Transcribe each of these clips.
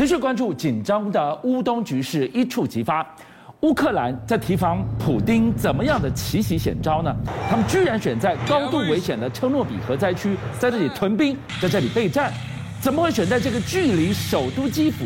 持续关注紧张的乌东局势一触即发，乌克兰在提防普丁怎么样的奇袭险招呢？他们居然选在高度危险的车诺比核灾区，在这里屯兵，在这里备战，怎么会选在这个距离首都基辅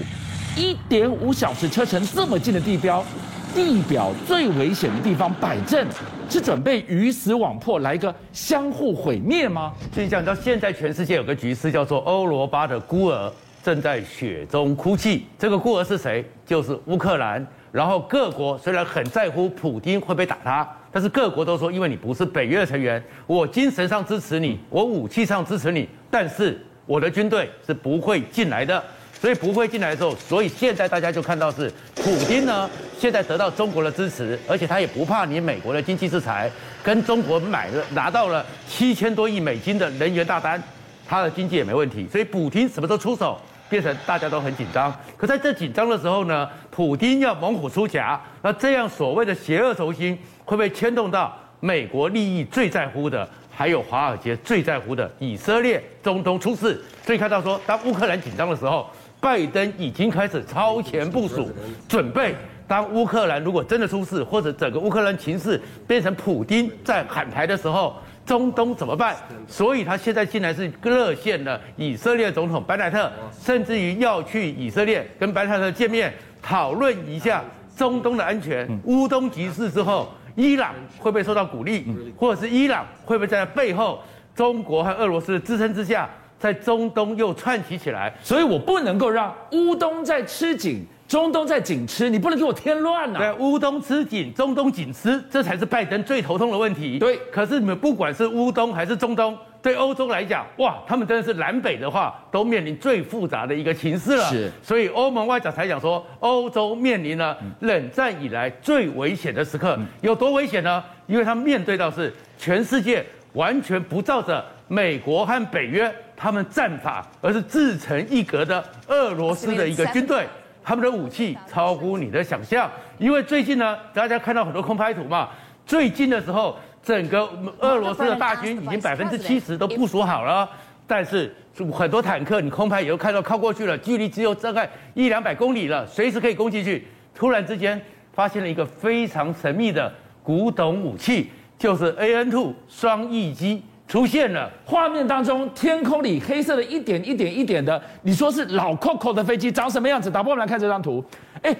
一点五小时车程这么近的地标？地表最危险的地方摆阵，是准备鱼死网破，来个相互毁灭吗？所以讲到现在，全世界有个局势叫做欧罗巴的孤儿正在雪中哭泣。这个孤儿是谁？就是乌克兰。然后各国虽然很在乎普丁会不会打他，但是各国都说，因为你不是北约的成员，我精神上支持你，我武器上支持你，但是我的军队是不会进来的。所以不会进来的时候，所以现在大家就看到是普丁呢，现在得到中国的支持，而且他也不怕你美国的经济制裁，跟中国买了拿到了七千多亿美金的能源大单，他的经济也没问题。所以普丁什么时候出手，变成大家都很紧张。可在这紧张的时候呢，普丁要猛虎出柙，那这样所谓的邪恶轴心会不会牵动到美国利益最在乎的？还有华尔街最在乎的以色列，中东出事，所以看到说，当乌克兰紧张的时候。拜登已经开始超前部署，准备当乌克兰如果真的出事，或者整个乌克兰情势变成普丁在喊台的时候，中东怎么办？所以他现在竟然是热线了以色列总统班奈特，甚至于要去以色列跟班奈特见面，讨论一下中东的安全。乌东局势之后，伊朗会不会受到鼓励，或者是伊朗会不会在背后中国和俄罗斯的支撑之下？在中东又串起起来，所以我不能够让乌东在吃紧，中东在紧吃，你不能给我添乱呐。对，乌东吃紧，中东紧吃，这才是拜登最头痛的问题。对，可是你们不管是乌东还是中东，对欧洲来讲，哇，他们真的是南北的话都面临最复杂的一个情势了。是，所以欧盟外长才讲说，欧洲面临了冷战以来最危险的时刻。有多危险呢？因为他面对到是全世界完全不照着美国和北约。他们战法，而是自成一格的俄罗斯的一个军队，他们的武器超乎你的想象。因为最近呢，大家看到很多空拍图嘛，最近的时候，整个俄罗斯的大军已经百分之七十都部署好了，但是很多坦克你空拍以后看到靠过去了，距离只有大概一两百公里了，随时可以攻进去。突然之间发现了一个非常神秘的古董武器，就是 AN2 双翼机。出现了，画面当中天空里黑色的一点一点一点的，你说是老 Coco 的飞机长什么样子？打波我们来看这张图，哎，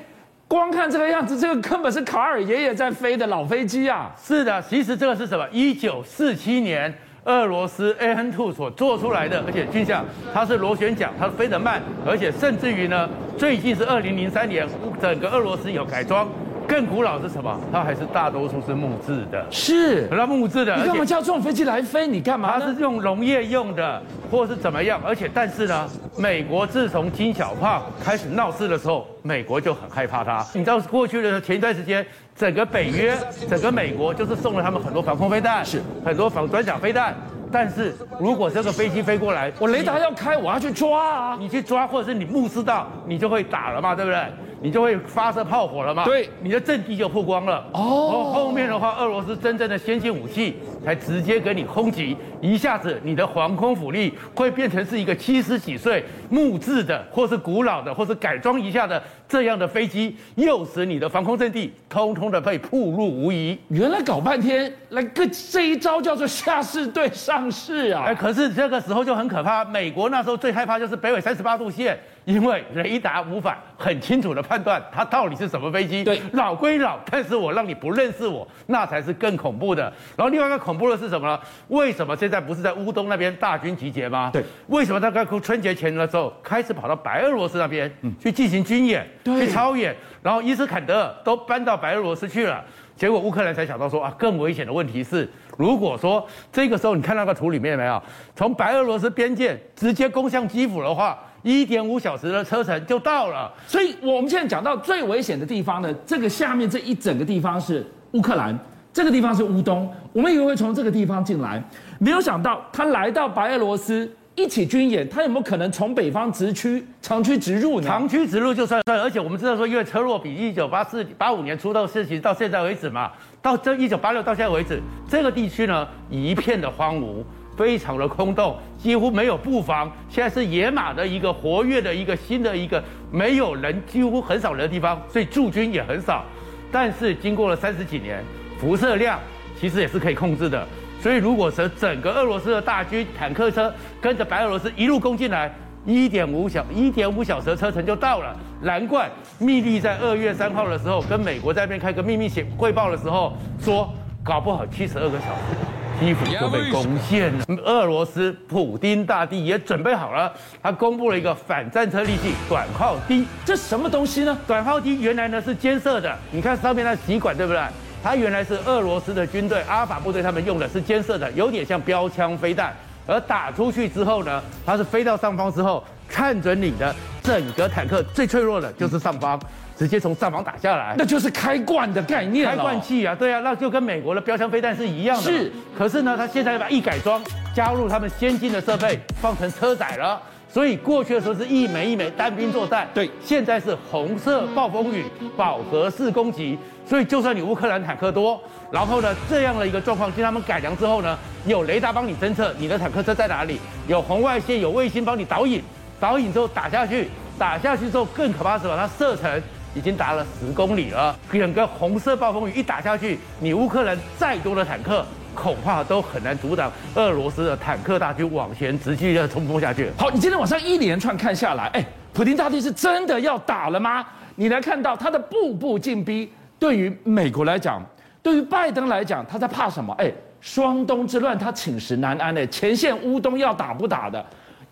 光看这个样子，这个根本是卡尔爷爷在飞的老飞机啊！是的，其实这个是什么？一九四七年俄罗斯 AN2 所做出来的，而且军象它是螺旋桨，它飞得慢，而且甚至于呢，最近是二零零三年，整个俄罗斯有改装。更古老是什么？它还是大多数是木质的，是那木质的。你干嘛叫这种飞机来飞？你干嘛？它是用农业用的，或者是怎么样？而且，但是呢，美国自从金小胖开始闹事的时候，美国就很害怕它。你知道过去的前一段时间，整个北约、整个美国就是送了他们很多防空飞弹，是很多防短角飞弹。但是如果这个飞机飞过来，我雷达要开，我要去抓啊！你去抓，或者是你目视到，你就会打了嘛，对不对？你就会发射炮火了嘛？对，你的阵地就曝光了。哦，后面的话，俄罗斯真正的先进武器才直接给你轰击，一下子你的防空火力会变成是一个七十几岁木质的，或是古老的，或是改装一下的这样的飞机，诱使你的防空阵地通通的被暴露无遗。原来搞半天，那个这一招叫做下士对上士啊！哎，可是这个时候就很可怕。美国那时候最害怕就是北纬三十八度线。因为雷达无法很清楚的判断它到底是什么飞机，对，老归老，但是我让你不认识我，那才是更恐怖的。然后另外一个恐怖的是什么呢？为什么现在不是在乌东那边大军集结吗？对，为什么他在春节前的时候开始跑到白俄罗斯那边去进行军演，对，去操演，然后伊斯坎德尔都搬到白俄罗斯去了，结果乌克兰才想到说啊，更危险的问题是，如果说这个时候你看那个图里面有没有，从白俄罗斯边界直接攻向基辅的话。一点五小时的车程就到了，所以我们现在讲到最危险的地方呢，这个下面这一整个地方是乌克兰，这个地方是乌东，我们以为会从这个地方进来，没有想到他来到白俄罗斯一起军演，他有没有可能从北方直驱长驱直入呢？长驱直入就算算，而且我们知道说，因为车洛比一九八四八五年出的事情到现在为止嘛，到这一九八六到现在为止，这个地区呢一片的荒芜。非常的空洞，几乎没有布防。现在是野马的一个活跃的一个新的一个没有人，几乎很少人的地方，所以驻军也很少。但是经过了三十几年，辐射量其实也是可以控制的。所以如果说整个俄罗斯的大军坦克车跟着白俄罗斯一路攻进来，一点五小一点五小时的车程就到了。难怪密利在二月三号的时候跟美国在那边开个秘密写汇报的时候说，搞不好七十二个小时。基辅就被攻陷了。俄罗斯普丁大帝也准备好了，他公布了一个反战车利器短号 D，这什么东西呢？短号 D 原来呢是监射的，你看上面那吸管对不对？它原来是俄罗斯的军队阿尔法部队他们用的是监射的，有点像标枪飞弹。而打出去之后呢，它是飞到上方之后，看准你的整个坦克最脆弱的就是上方。直接从上方打下来，那就是开罐的概念，开罐器啊，对啊，那就跟美国的标枪飞弹是一样的。是，可是呢，他现在把一改装，加入他们先进的设备，放成车载了。所以过去的时候是一枚一枚单兵作战，对，现在是红色暴风雨饱和式攻击。所以就算你乌克兰坦克多，然后呢，这样的一个状况，经他们改良之后呢，有雷达帮你侦测你的坦克车在哪里，有红外线、有卫星帮你导引，导引之后打下去，打下去之后更可怕的是把它射程。已经达了十公里了，整个红色暴风雨一打下去，你乌克兰再多的坦克，恐怕都很难阻挡俄罗斯的坦克大军往前直接的冲锋下去。好，你今天晚上一连串看下来，哎，普丁大帝是真的要打了吗？你来看到他的步步进逼，对于美国来讲，对于拜登来讲，他在怕什么？哎，双东之乱他寝食难安哎，前线乌东要打不打的，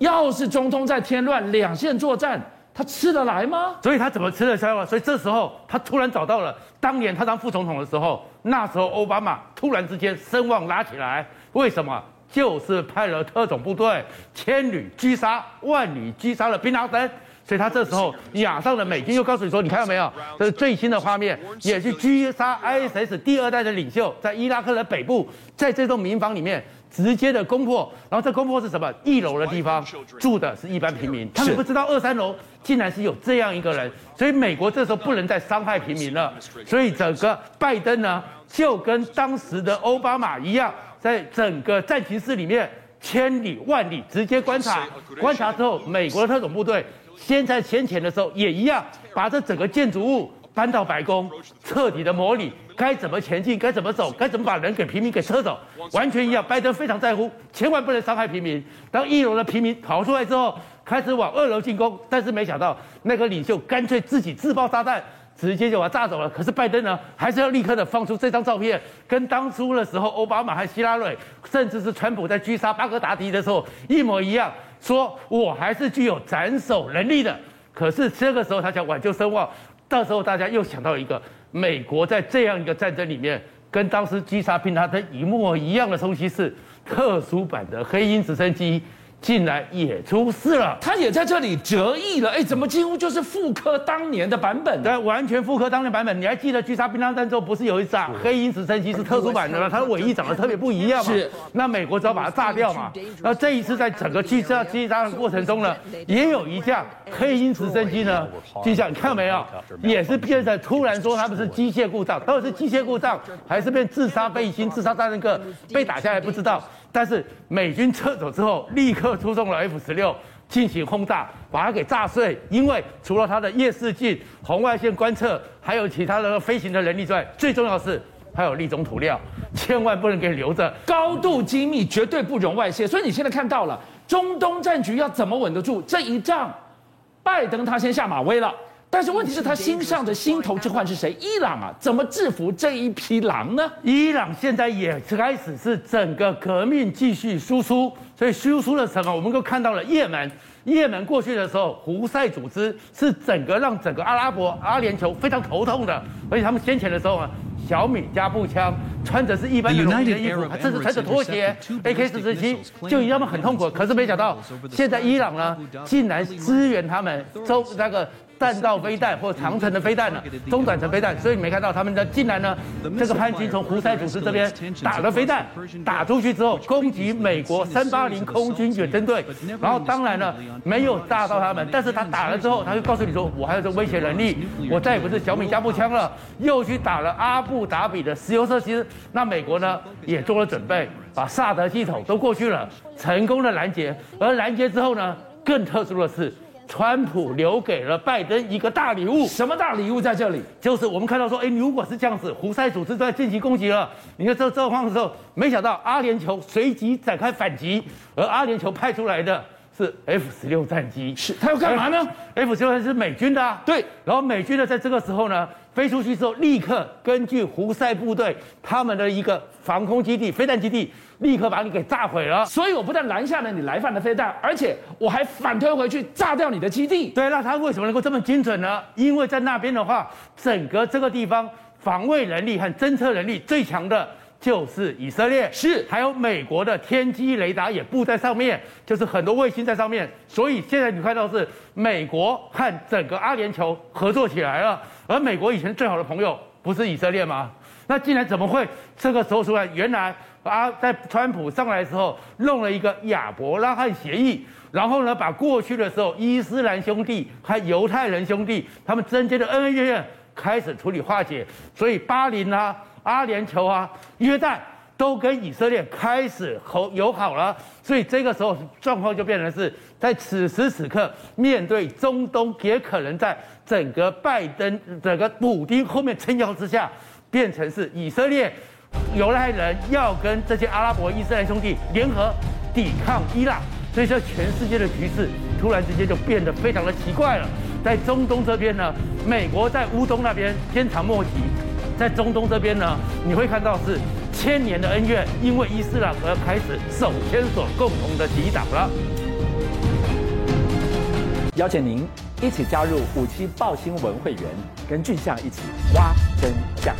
要是中东在添乱，两线作战。他吃得来吗？所以他怎么吃得消啊？所以这时候他突然找到了当年他当副总统的时候，那时候奥巴马突然之间声望拉起来，为什么？就是派了特种部队，千里狙杀，万里狙杀了宾拉登。所以他这时候 亚上的美军又告诉你说，你看到没有？这是最新的画面，也是狙杀 ISIS 第二代的领袖，在伊拉克的北部，在这栋民房里面。直接的攻破，然后这攻破是什么？一楼的地方住的是一般平民，他们不知道二三楼竟然是有这样一个人，所以美国这时候不能再伤害平民了。所以整个拜登呢，就跟当时的奥巴马一样，在整个战情室里面千里万里直接观察，观察之后，美国的特种部队先在先前的时候也一样，把这整个建筑物搬到白宫，彻底的模拟。该怎么前进？该怎么走？该怎么把人给平民给撤走？完全一样。拜登非常在乎，千万不能伤害平民。当一楼的平民逃出来之后，开始往二楼进攻，但是没想到那个领袖干脆自己自爆炸弹，直接就把他炸走了。可是拜登呢，还是要立刻的放出这张照片，跟当初的时候奥巴马和希拉蕊，甚至是川普在狙杀巴格达迪的时候一模一样，说我还是具有斩首能力的。可是这个时候他想挽救声望，到时候大家又想到一个。美国在这样一个战争里面，跟当时击杀宾拉登一模一样的东西是特殊版的黑鹰直升机。竟然也出事了，他也在这里折翼了，哎，怎么几乎就是复刻当年的版本？对，完全复刻当年版本。你还记得狙杀宾拉登之后，不是有一架黑鹰直升机是特殊版的吗？它的尾翼长得特别不一样嘛。是。那美国只要把它炸掉嘛。那这一次在整个狙杀击杀的过程中呢，也有一架黑鹰直升机呢，机下你看到没有？也是变成突然说他们是机械故障，到底是机械故障还是变自杀飞行、自杀炸那个被打下来不知道。但是美军撤走之后，立刻出动了 F 十六进行轰炸，把它给炸碎。因为除了它的夜视镜、红外线观测，还有其他的飞行的能力之外，最重要的是还有立中涂料，千万不能给留着，高度机密，绝对不容外泄。所以你现在看到了中东战局要怎么稳得住这一仗，拜登他先下马威了。但是问题是，他心上的心头之患是谁？伊朗啊，怎么制服这一匹狼呢？伊朗现在也开始是整个革命继续输出，所以输出了什么？我们都看到了，也门，也门过去的时候，胡塞组织是整个让整个阿拉伯阿联酋非常头痛的，而且他们先前的时候啊，小米加步枪，穿着是一般的农民的衣服，甚至穿着拖鞋，AK 四十七，就让他们很痛苦。可是没想到，现在伊朗呢，竟然支援他们，周那个。弹道飞弹或长城的飞弹呢，中短程飞弹，所以你没看到他们的竟然呢，这个叛军从胡塞组织这边打了飞弹，打出去之后攻击美国三八零空军远征队，然后当然了没有炸到他们，但是他打了之后，他就告诉你说，我还有这威胁能力，我再也不是小米加步枪了，又去打了阿布达比的石油设施，那美国呢也做了准备，把萨德系统都过去了，成功的拦截，而拦截之后呢，更特殊的是。川普留给了拜登一个大礼物。什么大礼物在这里？就是我们看到说，哎，如果是这样子，胡塞组织都在进行攻击了。你看这状况的时候，没想到阿联酋随即展开反击，而阿联酋派出来的。是 F 十六战机，是它要干嘛呢？F 十六是美军的，啊，对。然后美军呢，在这个时候呢，飞出去之后，立刻根据胡塞部队他们的一个防空基地、飞弹基地，立刻把你给炸毁了。所以我不但拦下了你来犯的飞弹，而且我还反推回去炸掉你的基地。对，那他为什么能够这么精准呢？因为在那边的话，整个这个地方防卫能力和侦测能力最强的。就是以色列是，还有美国的天基雷达也布在上面，就是很多卫星在上面，所以现在你看到是美国和整个阿联酋合作起来了，而美国以前最好的朋友不是以色列吗？那竟然怎么会这个时候出来？原来啊，在川普上来的时候弄了一个亚伯拉罕协议，然后呢，把过去的时候伊斯兰兄弟和犹太人兄弟他们之间的恩恩怨怨开始处理化解，所以巴林啊。阿联酋啊，约旦都跟以色列开始和友好了，所以这个时候状况就变成是在此时此刻，面对中东，也可能在整个拜登、整个普丁后面撑腰之下，变成是以色列、犹太人要跟这些阿拉伯伊斯兰兄弟联合抵抗伊朗，所以说全世界的局势突然之间就变得非常的奇怪了。在中东这边呢，美国在乌东那边鞭长莫及。在中东这边呢，你会看到是千年的恩怨，因为伊斯兰而开始手牵手共同的抵挡了。邀请您一起加入五七爆新闻会员，跟俊相一起挖真相。